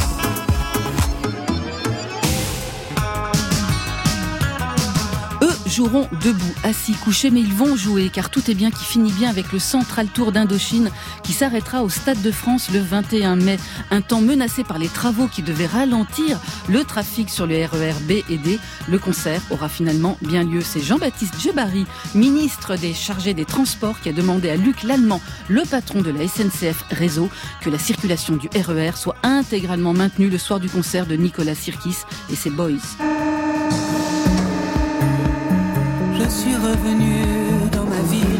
Joueront debout, assis, couchés, mais ils vont jouer, car tout est bien qui finit bien avec le Central Tour d'Indochine qui s'arrêtera au Stade de France le 21 mai. Un temps menacé par les travaux qui devaient ralentir le trafic sur le RER B et D. Le concert aura finalement bien lieu. C'est Jean-Baptiste Djebari, ministre des chargés des transports, qui a demandé à Luc Lallemand, le patron de la SNCF Réseau, que la circulation du RER soit intégralement maintenue le soir du concert de Nicolas Sirkis et ses Boys. Suis revenu dans ma ville.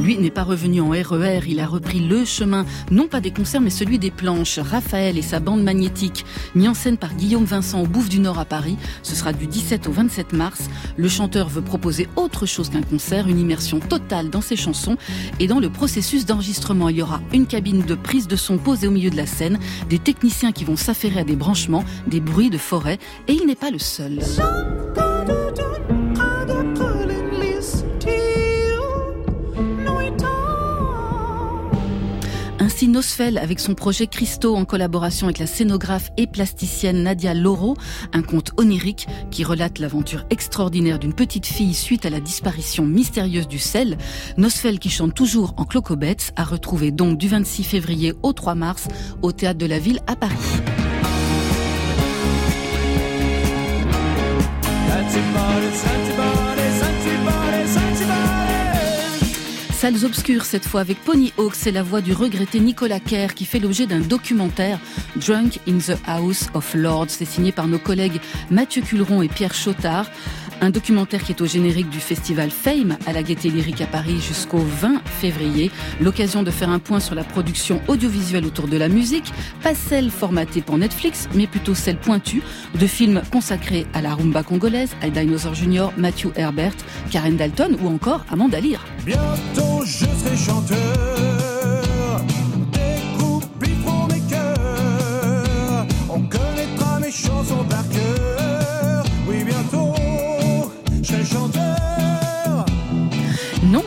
Lui n'est pas revenu en RER, il a repris le chemin, non pas des concerts, mais celui des planches. Raphaël et sa bande magnétique, mis en scène par Guillaume Vincent au Bouffe du Nord à Paris, ce sera du 17 au 27 mars. Le chanteur veut proposer autre chose qu'un concert, une immersion totale dans ses chansons. Et dans le processus d'enregistrement, il y aura une cabine de prise de son posée au milieu de la scène, des techniciens qui vont s'affairer à des branchements, des bruits de forêt, et il n'est pas le seul. Nosfell, avec son projet Christo en collaboration avec la scénographe et plasticienne Nadia Loro, un conte onirique qui relate l'aventure extraordinaire d'une petite fille suite à la disparition mystérieuse du sel. Nosfell, qui chante toujours en clocobets, a retrouvé donc du 26 février au 3 mars au Théâtre de la Ville à Paris. Salles obscures cette fois avec Pony Hawk, c'est la voix du regretté Nicolas Kerr qui fait l'objet d'un documentaire Drunk in the House of Lords. C'est signé par nos collègues Mathieu Culeron et Pierre Chotard. Un documentaire qui est au générique du festival Fame à la Gaîté Lyrique à Paris jusqu'au 20 février. L'occasion de faire un point sur la production audiovisuelle autour de la musique, pas celle formatée pour Netflix, mais plutôt celle pointue de films consacrés à la rumba congolaise, à Dinosaur Junior, Matthew Herbert, Karen Dalton ou encore Amanda Lear. Je serai chanteur.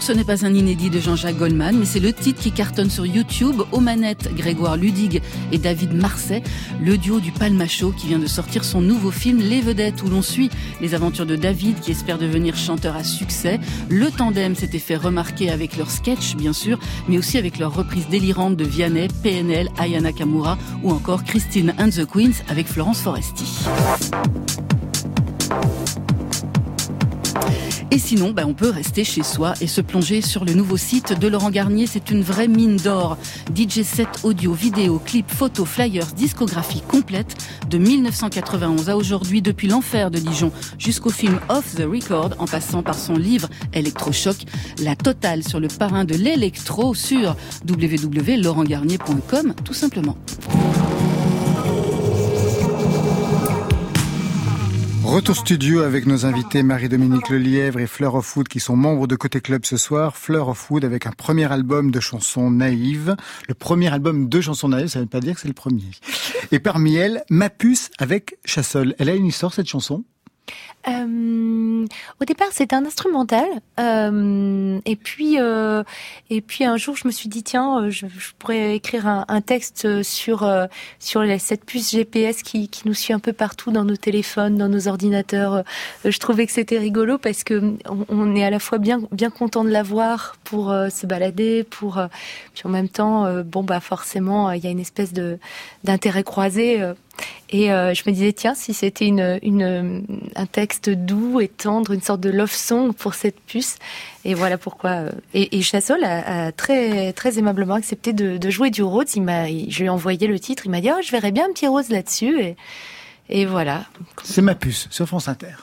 Ce n'est pas un inédit de Jean-Jacques Goldman, mais c'est le titre qui cartonne sur YouTube aux manettes Grégoire Ludig et David Marseille, le duo du Palmacho qui vient de sortir son nouveau film Les Vedettes où l'on suit les aventures de David qui espère devenir chanteur à succès. Le tandem s'était fait remarquer avec leur sketch, bien sûr, mais aussi avec leur reprise délirante de Vianney, PNL, Ayana Kamura ou encore Christine and the Queens avec Florence Foresti. Et sinon, ben, on peut rester chez soi et se plonger sur le nouveau site de Laurent Garnier. C'est une vraie mine d'or. DJ set audio, vidéo, clip, photo, flyers, discographie complète de 1991 à aujourd'hui, depuis l'enfer de Dijon jusqu'au film Off the Record, en passant par son livre Electrochoc, la totale sur le parrain de l'électro sur www.laurentgarnier.com, tout simplement. Retour studio avec nos invités Marie-Dominique Lelièvre et Fleur of Wood qui sont membres de Côté Club ce soir. Fleur of Wood avec un premier album de chansons naïves. Le premier album de chansons naïves, ça ne veut pas dire que c'est le premier. Et parmi elles, Ma puce avec Chassol. Elle a une histoire cette chanson? Euh, au départ, c'était un instrumental. Euh, et puis, euh, et puis un jour, je me suis dit tiens, je, pourrais écrire un, texte sur sur cette puce GPS qui, qui nous suit un peu partout dans nos téléphones, dans nos ordinateurs. Je trouvais que c'était rigolo parce que on, est à la fois bien bien content de l'avoir pour se balader, pour puis en même temps, bon bah forcément, il y a une espèce de d'intérêt croisé. et je me disais, tiens, si c'était une, une, un texte doux et tendre, une sorte de love song pour cette puce. Et voilà pourquoi. euh, Et, Chassol a, très, très aimablement accepté de, jouer du Rhodes. Il m'a, je lui ai envoyé le titre. Il m'a dit, oh, je verrais bien un petit Rose là-dessus. Et, et voilà. C'est Ma puce sur France Inter.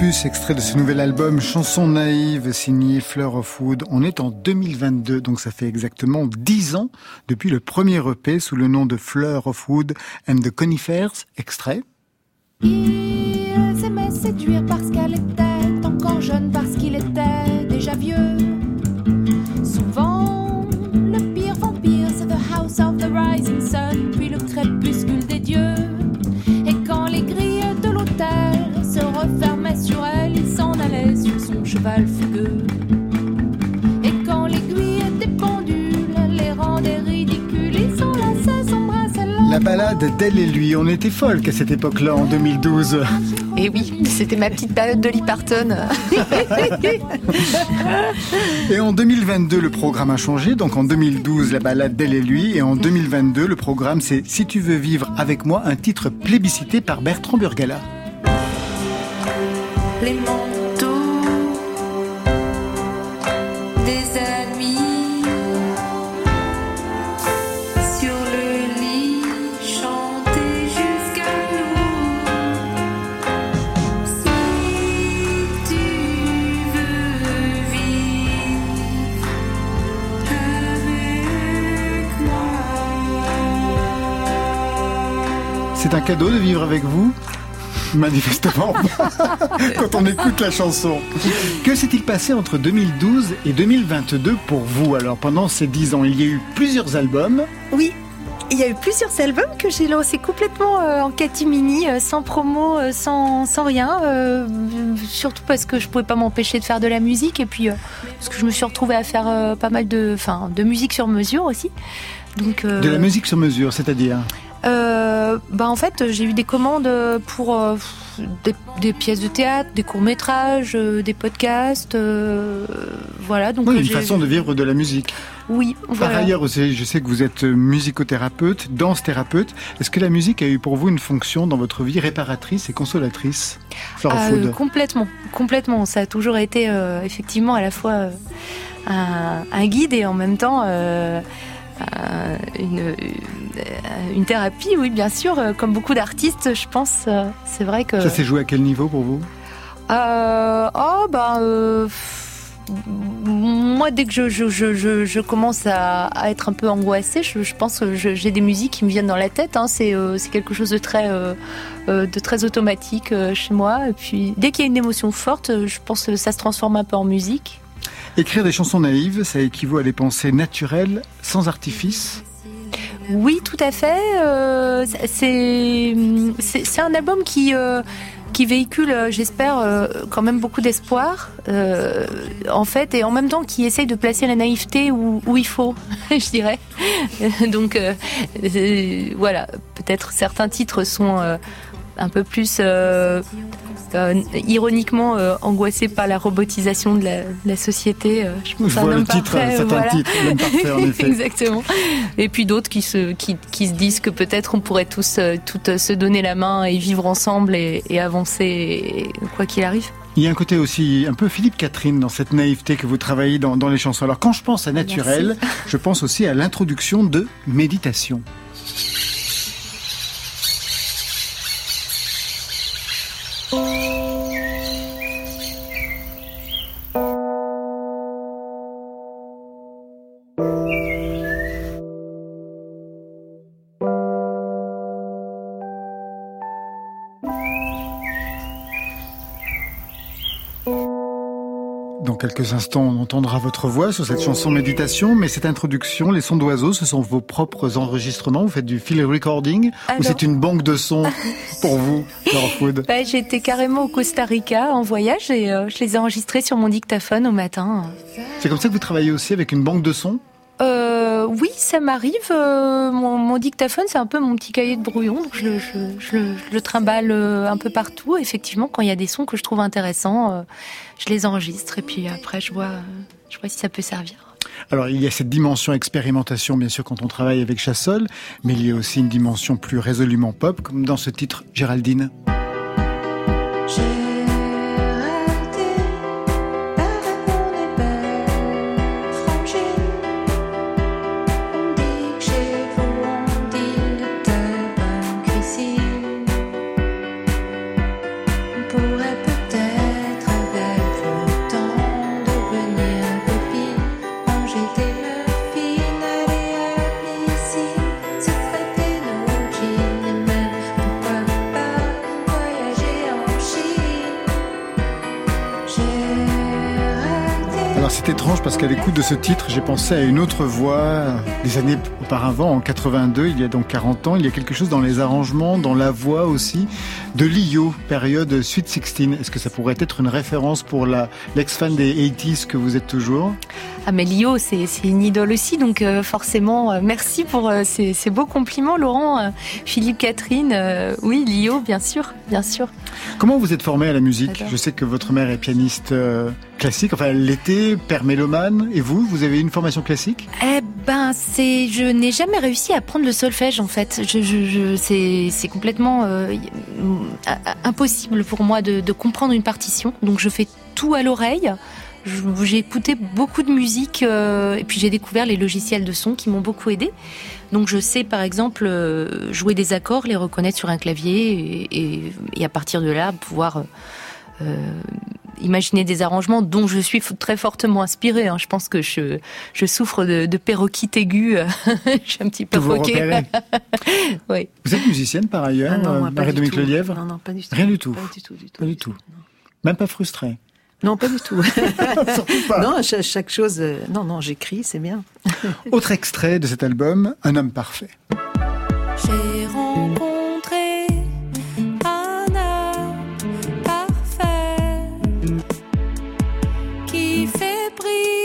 Puce, extrait de ce nouvel album Chanson naïve signé Fleur of Wood. On est en 2022, donc ça fait exactement 10 ans depuis le premier EP sous le nom de Fleur of Wood and the Conifers. Extrait. Il s'aimait séduire parce qu'elle était encore jeune, parce qu'il était déjà vieux. Souvent, le pire vampire, c'est The House of the Rising Sun, puis le crépuscule des dieux. Et quand les grilles de l'hôtel se refermaient sur elle, il s'en allait sur son cheval fougueux. Et quand l'aiguille pendules les rendait ridicules, ils s'enlaçaient, s'embrassaient là. La balade d'elle et lui. On était folk à cette époque-là, en 2012. Et oui, c'était ma petite période de Lee Parton. *laughs* Et en 2022, le programme a changé. Donc en 2012, la balade d'elle et lui. Et en 2022, le programme, c'est Si tu veux vivre avec moi, un titre plébiscité par Bertrand Burgala. Les manteaux des amis sur le lit chanter jusqu'à nous. Si tu veux vivre avec moi. C'est un cadeau de vivre avec vous Manifestement, *laughs* quand on écoute la chanson. Que s'est-il passé entre 2012 et 2022 pour vous? Alors, pendant ces 10 ans, il y a eu plusieurs albums. Oui, il y a eu plusieurs albums que j'ai lancés complètement euh, en catimini, euh, sans promo, euh, sans, sans rien. euh, surtout parce que je pouvais pas m'empêcher de faire de la musique et puis euh, parce que je me suis retrouvée à faire euh, pas mal de, enfin, de musique sur mesure aussi. Donc, euh, De la musique sur mesure, c'est-à-dire? Euh, bah en fait, j'ai eu des commandes pour euh, des, des pièces de théâtre, des courts métrages, des podcasts, euh, voilà. Donc Oui, euh, une façon de vivre de la musique. Oui, Par voilà. ailleurs, aussi, je sais que vous êtes musicothérapeute, danse-thérapeute. Est-ce que la musique a eu pour vous une fonction dans votre vie réparatrice et consolatrice Flora Food euh, complètement, complètement. Ça a toujours été euh, effectivement à la fois euh, un, un guide et en même temps euh, une, euh, une thérapie, oui, bien sûr. euh, Comme beaucoup d'artistes, je pense, euh, c'est vrai que. Ça s'est joué à quel niveau pour vous? Euh, oh, bah. euh, moi, dès que je, je, je, commence à, à être un peu angoissée, je, pense que j'ai des musiques qui me viennent dans la tête. hein. C'est euh, quelque chose de très, euh, euh, de très automatique euh, chez moi. Et puis, dès qu'il y a une émotion forte, euh, je pense que ça se transforme un peu en musique. Écrire des chansons naïves, ça équivaut à des pensées naturelles, sans artifice. Oui, tout à fait. Euh, c'est un album qui euh, qui véhicule, euh, j'espère, euh, quand même beaucoup d'espoir, en fait, et en même temps qui essaye de placer la naïveté où, il faut, *laughs* je dirais. *laughs* Donc voilà, peut-être certains titres sont un peu plus euh, ironiquement euh, angoissés par la robotisation de la, de la société. euh, je pense Je à un vois le titre, voilà. titres, l'homme parfait, en *laughs* effet. Exactement. Et puis d'autres qui se, qui, qui se disent que peut-être on pourrait tous, euh, toutes euh, se donner la main et vivre ensemble et, et avancer et- quoi qu'il arrive. Il y a un côté aussi un peu Philippe Catherine dans cette naïveté que vous travaillez dans, dans les chansons. Alors quand je pense à naturel, je pense aussi à l'introduction de méditation. Quelques instants, on entendra votre voix sur cette chanson Méditation, mais cette introduction, les sons d'oiseaux, ce sont vos propres enregistrements. Vous faites du field recording Ou c'est une banque de sons *laughs* pour vous, Food Bah, J'étais carrément au Costa Rica en voyage et euh, je les ai enregistrés sur mon dictaphone au matin. C'est comme ça que vous travaillez aussi avec une banque de sons? Oui, ça m'arrive. euh, mon, mon dictaphone, c'est un peu mon petit cahier de brouillon, donc je, le- je, je le, je le trimballe euh, un peu partout. Effectivement, quand il y a des sons que je trouve intéressants, euh, je les enregistre et puis après, je vois, je vois si ça peut servir. Alors il y a cette dimension expérimentation, bien sûr, quand on travaille avec Chassol, mais il y a aussi une dimension plus résolument pop, comme dans ce titre Géraldine. Géraldine, étrange parce qu'à l'écoute de ce titre, j'ai pensé à une autre voix des années auparavant, en 82, il y a donc 40 ans. Il y a quelque chose dans les arrangements, dans la voix aussi, de Lio, période Sweet 16. Est-ce que ça pourrait être une référence pour la l'ex-fan des 80s que vous êtes toujours? Ah mais Lio, c'est c'est une idole aussi, donc euh, forcément, euh, merci pour euh, ces, ces beaux compliments, Laurent, Philippe, Catherine. oui, Lio, bien sûr, bien sûr. Comment vous êtes formé à la musique? Je sais que votre mère est pianiste classique, enfin l'était, père mélomane. Et vous, vous avez une formation classique? Eh ben, c'est, je n'ai jamais réussi à apprendre le solfège en fait. Je, je, je- c'est, complètement euh, impossible pour moi de, de comprendre une partition. Donc je fais tout à l'oreille. J'ai écouté beaucoup de musique euh, et puis j'ai découvert les logiciels de son qui m'ont beaucoup aidé. Donc je sais par exemple euh, jouer des accords, les reconnaître sur un clavier et, et- et à partir de là pouvoir euh, imaginer des arrangements dont je suis très fortement inspirée. hein. Je pense que je, je souffre de, de perroquite aiguë. *laughs* je suis un petit peu roquée. *laughs* oui. Vous êtes musicienne par ailleurs, Ah non, moi, euh, pas du Marie-Dominique tout. Lelièvre Non, non, pas du tout. Rien du tout. Pas du tout, du tout. Pas du tout. Même pas frustrée. Non, pas du tout. *laughs* Surtout pas. Non, cha- chaque, chose. euh, Non, non, j'écris, c'est bien. Autre extrait de cet album, Un homme parfait. J'ai rencontré fait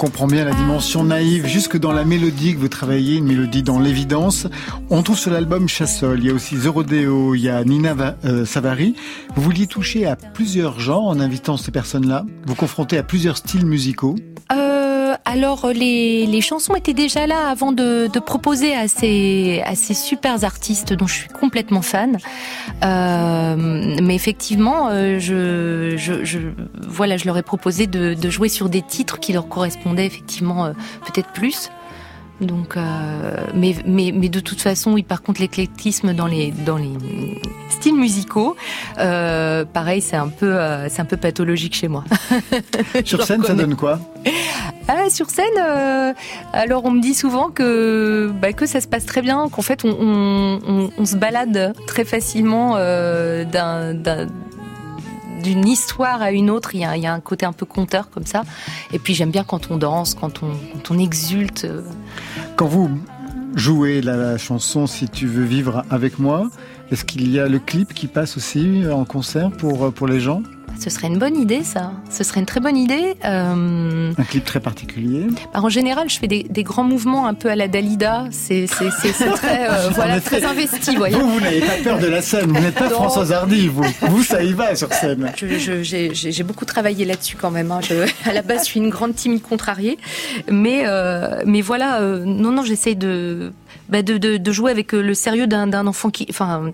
comprend bien la dimension naïve, jusque dans la mélodie que vous travaillez, une mélodie dans l'évidence. On trouve sur l'album Chassol, il y a aussi The Rodeo, il y a Nina euh, Savary. Vous vouliez toucher à plusieurs genres en invitant ces personnes-là, vous confrontez à plusieurs styles musicaux? Euh, alors les, les chansons étaient déjà là avant de, proposer à ces, super artistes dont je suis complètement fan. Euh, mais effectivement, euh, je, leur ai proposé de, jouer sur des titres qui leur correspondaient effectivement euh, peut-être plus. Donc, euh, mais, mais, mais de toute façon, oui, par contre, l'éclectisme dans les, dans les styles musicaux, euh, pareil, c'est un peu, euh, c'est un peu pathologique chez moi. *laughs* Sur Je scène, ça donne quoi? Ah, sur scène, alors on me dit souvent que bah, que ça se passe très bien, qu'en fait on, on, on- on se balade très facilement d'un d'un- d'une histoire à une autre. Il y, a, un côté un peu conteur comme ça. Et puis j'aime bien quand on danse, quand on, exulte. Quand vous jouez la, chanson Si tu veux vivre avec moi, est-ce qu'il y a le clip qui passe aussi en concert pour les gens? Ce serait une bonne idée, ça. Ce serait une très bonne idée. Euh, Un clip très particulier alors, en général, je fais des, des grands mouvements un peu à la Dalida. C'est très, euh, *laughs* voilà, effet. très investi, voyez. Vous, vous n'avez pas peur de la scène, vous n'êtes pas Non. Françoise Hardy, vous. Vous, ça y va sur scène. J'ai beaucoup travaillé là-dessus quand même. hein. Je- à la base, je suis une grande timide contrariée, mais euh, mais voilà, non non, j'essaye de, bah, de de de jouer avec le sérieux d'un enfant qui, enfin,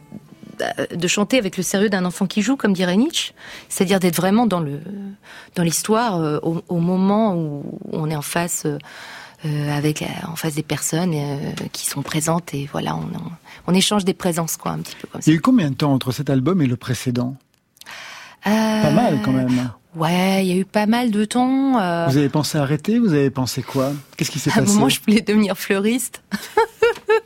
de chanter avec le sérieux d'un enfant qui joue, comme dirait Nietzsche, c'est-à-dire d'être vraiment dans le dans l'histoire euh, au, au moment où on est en face. euh, avec euh, en face des personnes qui sont présentes et voilà on, on, on échange des présences quoi un petit peu comme ça. Il y a eu combien de temps entre cet album et le précédent Pas mal quand même. Ouais, il y a eu pas mal de temps. euh, Vous avez pensé arrêter Vous avez pensé quoi? Qu'est-ce qui s'est à un passé? moment, je voulais devenir fleuriste *laughs*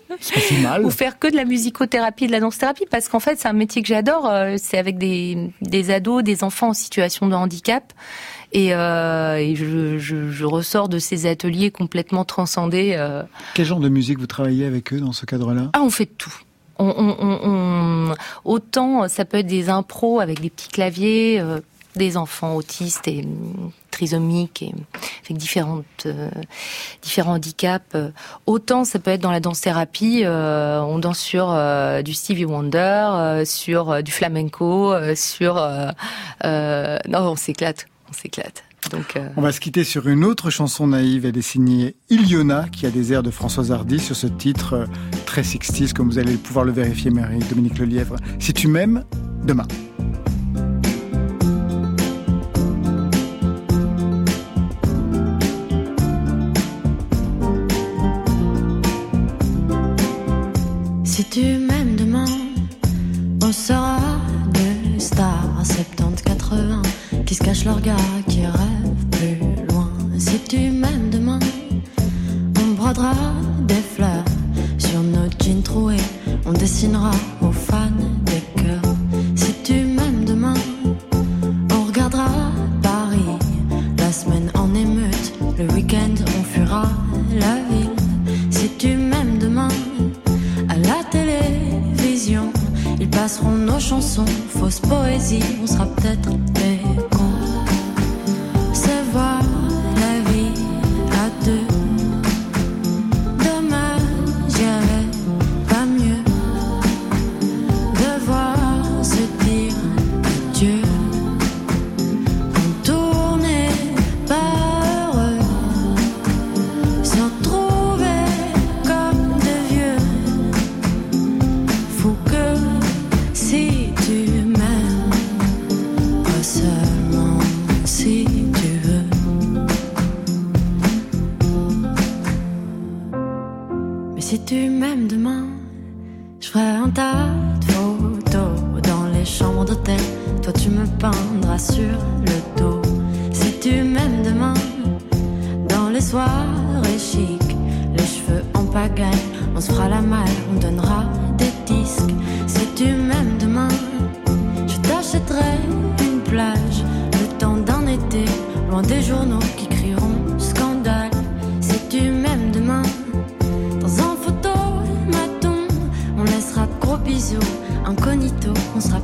mal. *laughs* ou faire que de la musicothérapie, de la danse-thérapie, parce qu'en fait, c'est un métier que j'adore. euh, C'est avec des, des ados, des enfants en situation de handicap. Et, euh, et je, je, je ressors de ces ateliers complètement transcendés. euh. Quel genre de musique vous travaillez avec eux dans ce cadre-là? Ah, on fait tout. On, on, on- on- autant ça peut être des impros avec des petits claviers, euh, des enfants autistes et trisomiques et avec différentes euh, différents handicaps. Autant ça peut être dans la danse thérapie, euh, on danse sur euh, du Stevie Wonder, sur du flamenco, sur non on s'éclate, on s'éclate. Donc On va se quitter sur une autre chanson naïve. Elle est signée Iliona, qui a des airs de Françoise Hardy sur ce titre très 60 comme vous allez pouvoir le vérifier, Marie Dominique Lelièvre. Si tu m'aimes, demain. Si tu m'aimes demain, on sera des stars à 70-80 qui se cachent leur gars, qui rêvent plus loin. Si tu m'aimes demain, on brodera des fleurs sur nos jeans troués, on dessinera qui crieront scandale. Si tu m'aimes demain, dans un photomaton, on laissera gros bisous, incognito, on sera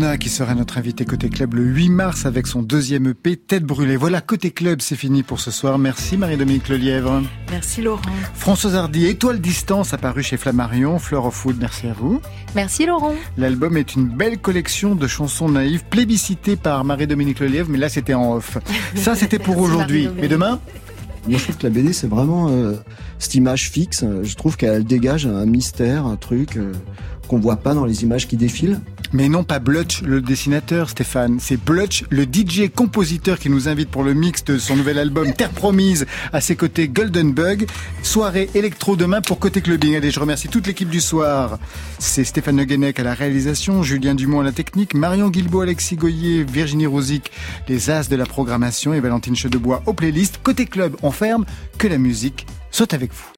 Qui sera notre invité côté club le 8 mars avec son deuxième EP Tête brûlée. Voilà, côté club, c'est fini pour ce soir. Merci Marie-Dominique Lelièvre. Merci Laurent. Françoise Hardy, Étoile Distance, apparu chez Flammarion. Fleur of Food, merci à vous. Merci Laurent. L'album est une belle collection de chansons naïves, plébiscitées par Marie-Dominique Lelièvre, mais là c'était en off. Ça c'était pour *laughs* aujourd'hui. Mais demain? Moi, je trouve que la BD, c'est vraiment euh, cette image fixe. Je trouve qu'elle dégage un mystère, un truc euh, qu'on voit pas dans les images qui défilent. Mais non pas Blutch, le dessinateur, Stéphane. C'est Blutch, le DJ compositeur qui nous invite pour le mix de son nouvel album *laughs* Terre Promise. À ses côtés, Golden Bug. Soirée électro demain pour Côté Clubbing. Allez, je remercie toute l'équipe du soir. C'est Stéphane Le Guenec à la réalisation, Julien Dumont à la technique, Marion Guilbault, Alexis Goyer, Virginie Rosic, les as de la programmation et Valentine Chedebois aux playlists. Côté Club, on ferme. Que la musique soit avec vous.